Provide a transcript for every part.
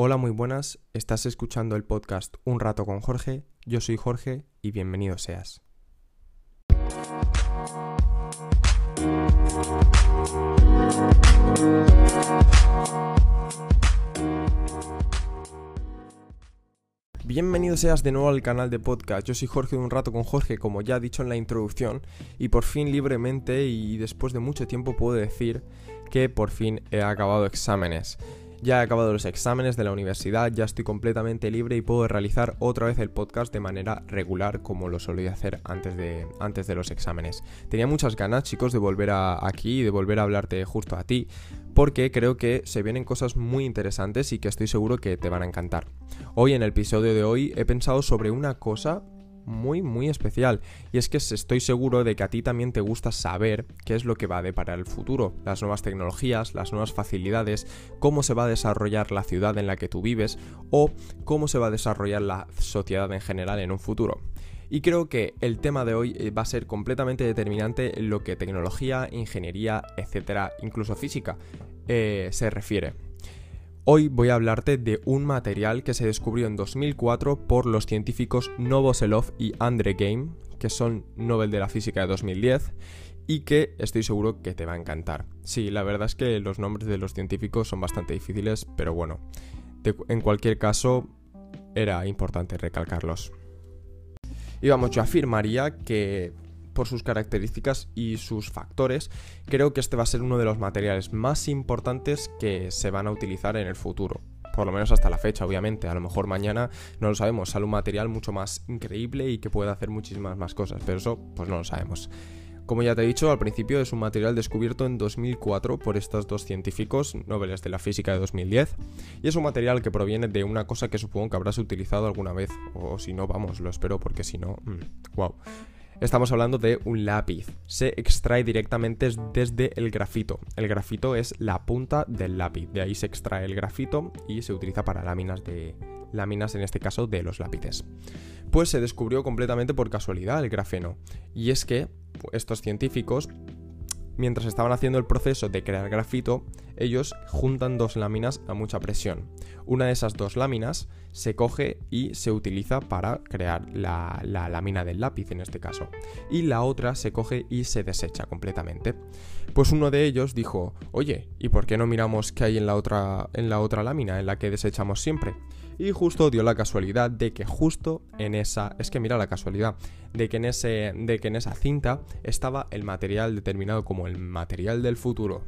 Hola, muy buenas. Estás escuchando el podcast Un rato con Jorge. Yo soy Jorge y bienvenido seas. Bienvenido seas de nuevo al canal de podcast. Yo soy Jorge de un rato con Jorge, como ya he dicho en la introducción, y por fin libremente y después de mucho tiempo puedo decir que por fin he acabado exámenes. Ya he acabado los exámenes de la universidad, ya estoy completamente libre y puedo realizar otra vez el podcast de manera regular como lo solía hacer antes de, antes de los exámenes. Tenía muchas ganas, chicos, de volver a, aquí y de volver a hablarte justo a ti, porque creo que se vienen cosas muy interesantes y que estoy seguro que te van a encantar. Hoy en el episodio de hoy he pensado sobre una cosa muy, muy especial. Y es que estoy seguro de que a ti también te gusta saber qué es lo que va a deparar el futuro, las nuevas tecnologías, las nuevas facilidades, cómo se va a desarrollar la ciudad en la que tú vives o cómo se va a desarrollar la sociedad en general en un futuro. Y creo que el tema de hoy eh, va a ser completamente determinante en lo que tecnología, ingeniería, etcétera, incluso física, eh, se refiere. Hoy voy a hablarte de un material que se descubrió en 2004 por los científicos Novoselov y Andre Game, que son Nobel de la Física de 2010, y que estoy seguro que te va a encantar. Sí, la verdad es que los nombres de los científicos son bastante difíciles, pero bueno, en cualquier caso era importante recalcarlos. Y vamos, yo afirmaría que por sus características y sus factores, creo que este va a ser uno de los materiales más importantes que se van a utilizar en el futuro. Por lo menos hasta la fecha, obviamente. A lo mejor mañana no lo sabemos. Sale un material mucho más increíble y que puede hacer muchísimas más cosas. Pero eso, pues no lo sabemos. Como ya te he dicho, al principio es un material descubierto en 2004 por estos dos científicos, Nobeles de la Física de 2010, y es un material que proviene de una cosa que supongo que habrás utilizado alguna vez, o si no, vamos, lo espero porque si no, wow. Estamos hablando de un lápiz. Se extrae directamente desde el grafito. El grafito es la punta del lápiz. De ahí se extrae el grafito y se utiliza para láminas de láminas en este caso de los lápices. Pues se descubrió completamente por casualidad el grafeno. Y es que estos científicos mientras estaban haciendo el proceso de crear grafito, ellos juntan dos láminas a mucha presión. Una de esas dos láminas se coge y se utiliza para crear la, lámina del lápiz en este caso. Y la otra se coge y se desecha completamente. Pues uno de ellos dijo, oye, ¿y por qué no miramos qué hay en la otra, en la otra lámina en la que desechamos siempre? Y justo dio la casualidad de que justo en esa, es que mira la casualidad, de que en ese de que en esa cinta estaba el material determinado como el material del futuro.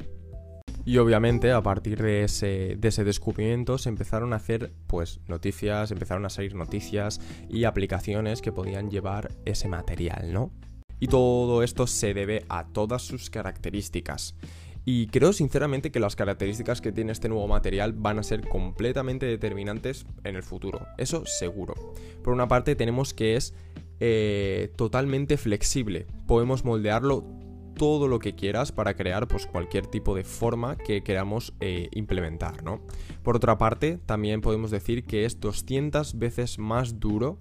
Y obviamente a partir de ese, de ese descubrimiento se empezaron a hacer pues noticias, empezaron a salir noticias y aplicaciones que podían llevar ese material, ¿no? Y todo esto se debe a todas sus características. Y creo sinceramente que las características que tiene este nuevo material van a ser completamente determinantes en el futuro. Eso seguro. Por una parte tenemos que es eh, totalmente flexible. Podemos moldearlo todo lo que quieras para crear pues, cualquier tipo de forma que queramos eh, implementar, ¿no? Por otra parte, también podemos decir que es 200 veces más duro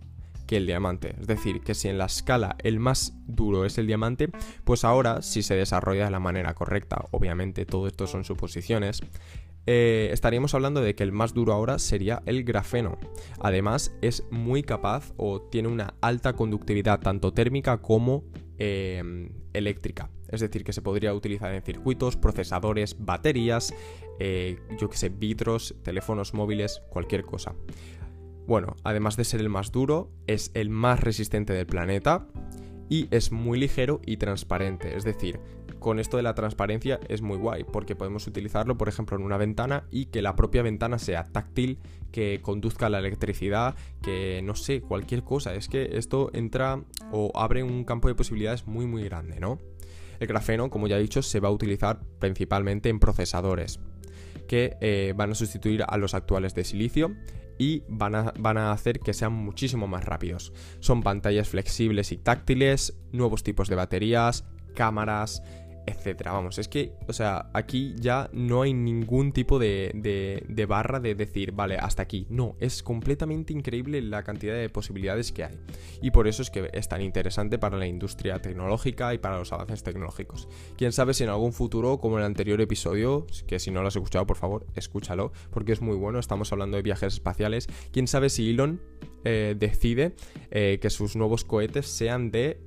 que el diamante. Es decir, que si en la escala el más duro es el diamante, pues ahora, si se desarrolla de la manera correcta, obviamente todo esto son suposiciones, eh, estaríamos hablando de que el más duro ahora sería el grafeno. Además, es muy capaz o tiene una alta conductividad tanto térmica como eh, eléctrica. Es decir, que se podría utilizar en circuitos, procesadores, baterías, eh, yo que sé, vidros, teléfonos móviles, cualquier cosa. Bueno, además de ser el más duro, es el más resistente del planeta y es muy ligero y transparente. Es decir, con esto de la transparencia es muy guay porque podemos utilizarlo, por ejemplo, en una ventana y que la propia ventana sea táctil, que conduzca la electricidad, que no sé, cualquier cosa. Es que esto entra o abre un campo de posibilidades muy muy grande, ¿no? El grafeno, como ya he dicho, se va a utilizar principalmente en procesadores que eh, van a sustituir a los actuales de silicio y van a, van a, hacer que sean muchísimo más rápidos. Son pantallas flexibles y táctiles, nuevos tipos de baterías, cámaras, etcétera. Vamos, es que, o sea, aquí ya no hay ningún tipo de, de, barra de decir, vale, hasta aquí. No, es completamente increíble la cantidad de posibilidades que hay. Y por eso es que es tan interesante para la industria tecnológica y para los avances tecnológicos. Quién sabe si en algún futuro, como en el anterior episodio, que si no lo has escuchado, por favor, escúchalo, porque es muy bueno, estamos hablando de viajes espaciales. Quién sabe si Elon eh, decide eh, que sus nuevos cohetes sean de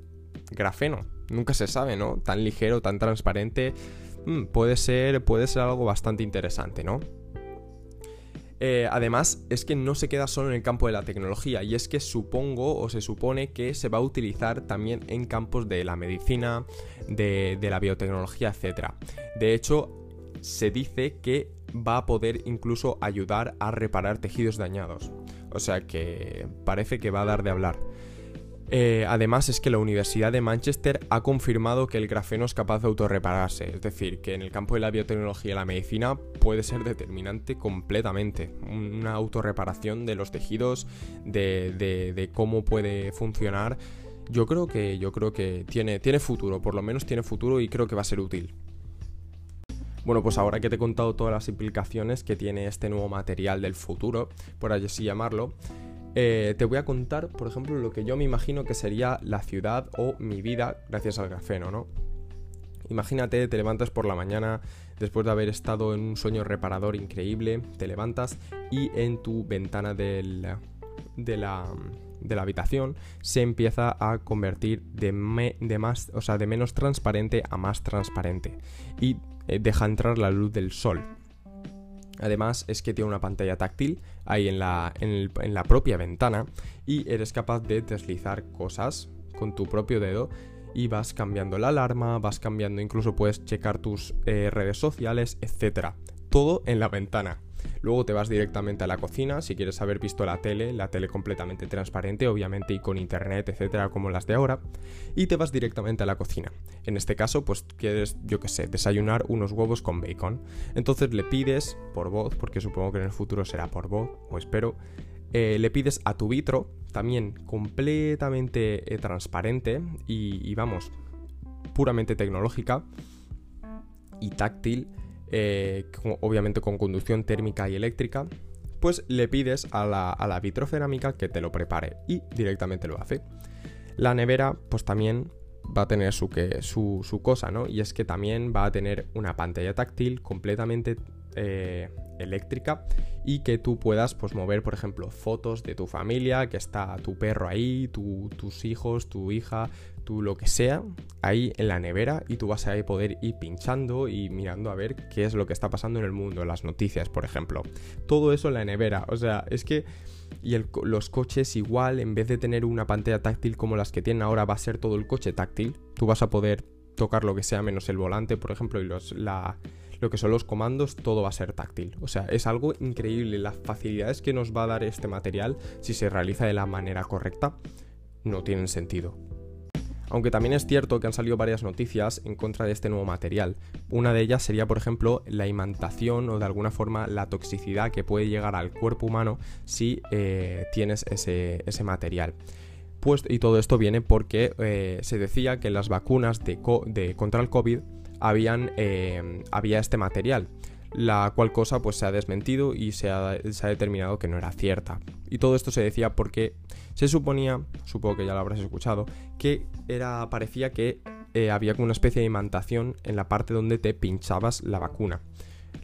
grafeno nunca se sabe, ¿no? Tan ligero, tan transparente, mm, puede, ser, puede ser algo bastante interesante, ¿no? Eh, además, es que no se queda solo en el campo de la tecnología, y es que supongo o se supone que se va a utilizar también en campos de la medicina, de, de la biotecnología, etc. De hecho, se dice que va a poder incluso ayudar a reparar tejidos dañados. O sea que parece que va a dar de hablar. Eh, además es que la Universidad de Manchester ha confirmado que el grafeno es capaz de autorrepararse, es decir, que en el campo de la biotecnología y la medicina puede ser determinante completamente. Una autorreparación de los tejidos, de, cómo puede funcionar. Yo creo que, yo creo que tiene, tiene futuro, por lo menos tiene futuro y creo que va a ser útil. Bueno, pues ahora que te he contado todas las implicaciones que tiene este nuevo material del futuro, por así llamarlo, eh, te voy a contar, por ejemplo, lo que yo me imagino que sería la ciudad o mi vida gracias al grafeno, ¿no? Imagínate, te levantas por la mañana después de haber estado en un sueño reparador increíble, te levantas y en tu ventana de, la, de la habitación se empieza a convertir de, más, o sea, de menos transparente a más transparente y eh, deja entrar la luz del sol. Además es que tiene una pantalla táctil ahí en la, en, la propia ventana y eres capaz de deslizar cosas con tu propio dedo y vas cambiando la alarma, vas cambiando, incluso puedes checar tus eh, redes sociales, etc. Todo en la ventana. Luego te vas directamente a la cocina, si quieres haber visto la tele, la tele completamente transparente, obviamente, y con internet, etcétera, como las de ahora, y te vas directamente a la cocina. En este caso, pues quieres, yo qué sé, desayunar unos huevos con bacon. Entonces le pides por voz, porque supongo que en el futuro será por voz, o espero, eh, le pides a tu vitro, también completamente eh, transparente y vamos, puramente tecnológica y táctil eh, obviamente con conducción térmica y eléctrica, pues le pides a la, vitrocerámica que te lo prepare y directamente lo hace. La nevera, pues también va a tener su, que, su, cosa, ¿no? Y es que también va a tener una pantalla táctil completamente eh, eléctrica y que tú puedas pues mover por ejemplo fotos de tu familia que está tu perro ahí tus hijos tu hija tú lo que sea ahí en la nevera y tú vas a poder ir pinchando y mirando a ver qué es lo que está pasando en el mundo las noticias por ejemplo. Todo eso en la nevera o sea es que y los coches igual en vez de tener una pantalla táctil como las que tienen ahora va a ser todo el coche táctil. Tú vas a poder tocar lo que sea menos el volante por ejemplo y los la lo que son los comandos, todo va a ser táctil. O sea, es algo increíble. Las facilidades que nos va a dar este material, si se realiza de la manera correcta, no tienen sentido. Aunque también es cierto que han salido varias noticias en contra de este nuevo material. Una de ellas sería, por ejemplo, la imantación o de alguna forma la toxicidad que puede llegar al cuerpo humano si eh, tienes ese, material. Pues, y todo esto viene porque eh, se decía que las vacunas de contra el COVID habían, eh, había este material, la cual cosa pues se ha desmentido y se ha, determinado que no era cierta. Y todo esto se decía porque se suponía, supongo que ya lo habrás escuchado, que era, parecía que eh, había una especie de imantación en la parte donde te pinchabas la vacuna.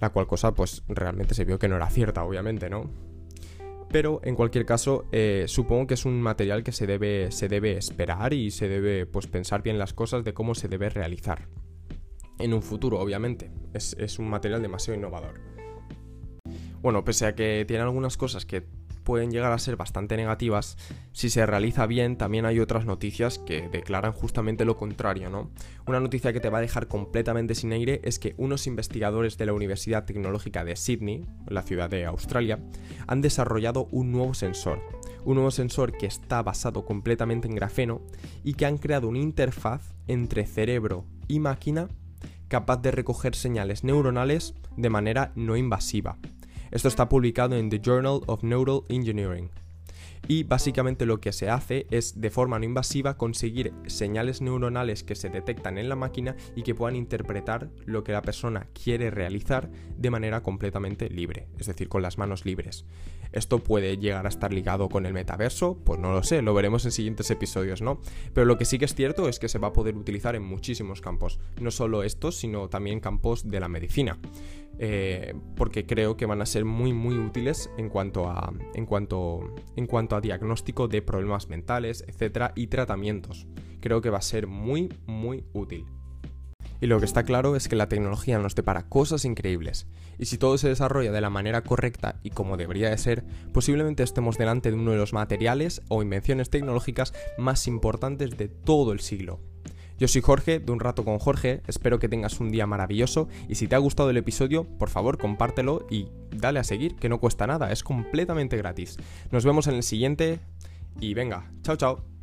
La cual cosa pues realmente se vio que no era cierta, obviamente, ¿no? Pero en cualquier caso, eh, supongo que es un material que se debe, se debe esperar y se debe pues, pensar bien las cosas de cómo se debe realizar en un futuro, obviamente. Es, un material demasiado innovador. Bueno, pese a que tiene algunas cosas que pueden llegar a ser bastante negativas, si se realiza bien también hay otras noticias que declaran justamente lo contrario, ¿no? Una noticia que te va a dejar completamente sin aire es que unos investigadores de la Universidad Tecnológica de Sydney, la ciudad de Australia, han desarrollado un nuevo sensor, un nuevo sensor que está basado completamente en grafeno y que han creado una interfaz entre cerebro y máquina capaz de recoger señales neuronales de manera no invasiva. Esto está publicado en The Journal of Neural Engineering. Y básicamente lo que se hace es de forma no invasiva conseguir señales neuronales que se detectan en la máquina y que puedan interpretar lo que la persona quiere realizar de manera completamente libre, es decir, con las manos libres. ¿Esto puede llegar a estar ligado con el metaverso? Pues no lo sé, lo veremos en siguientes episodios, ¿no? Pero lo que sí que es cierto es que se va a poder utilizar en muchísimos campos, no solo estos, sino también campos de la medicina. Eh, porque creo que van a ser muy muy útiles en cuanto a en cuanto en cuanto a diagnóstico de problemas mentales, etcétera, y tratamientos. Creo que va a ser muy muy útil. Y lo que está claro es que la tecnología nos depara cosas increíbles, y si todo se desarrolla de la manera correcta y como debería de ser, posiblemente estemos delante de uno de los materiales o invenciones tecnológicas más importantes de todo el siglo. Yo soy Jorge, de un rato con Jorge, espero que tengas un día maravilloso y si te ha gustado el episodio, por favor compártelo y dale a seguir, que no cuesta nada, es completamente gratis. Nos vemos en el siguiente y venga, chao chao.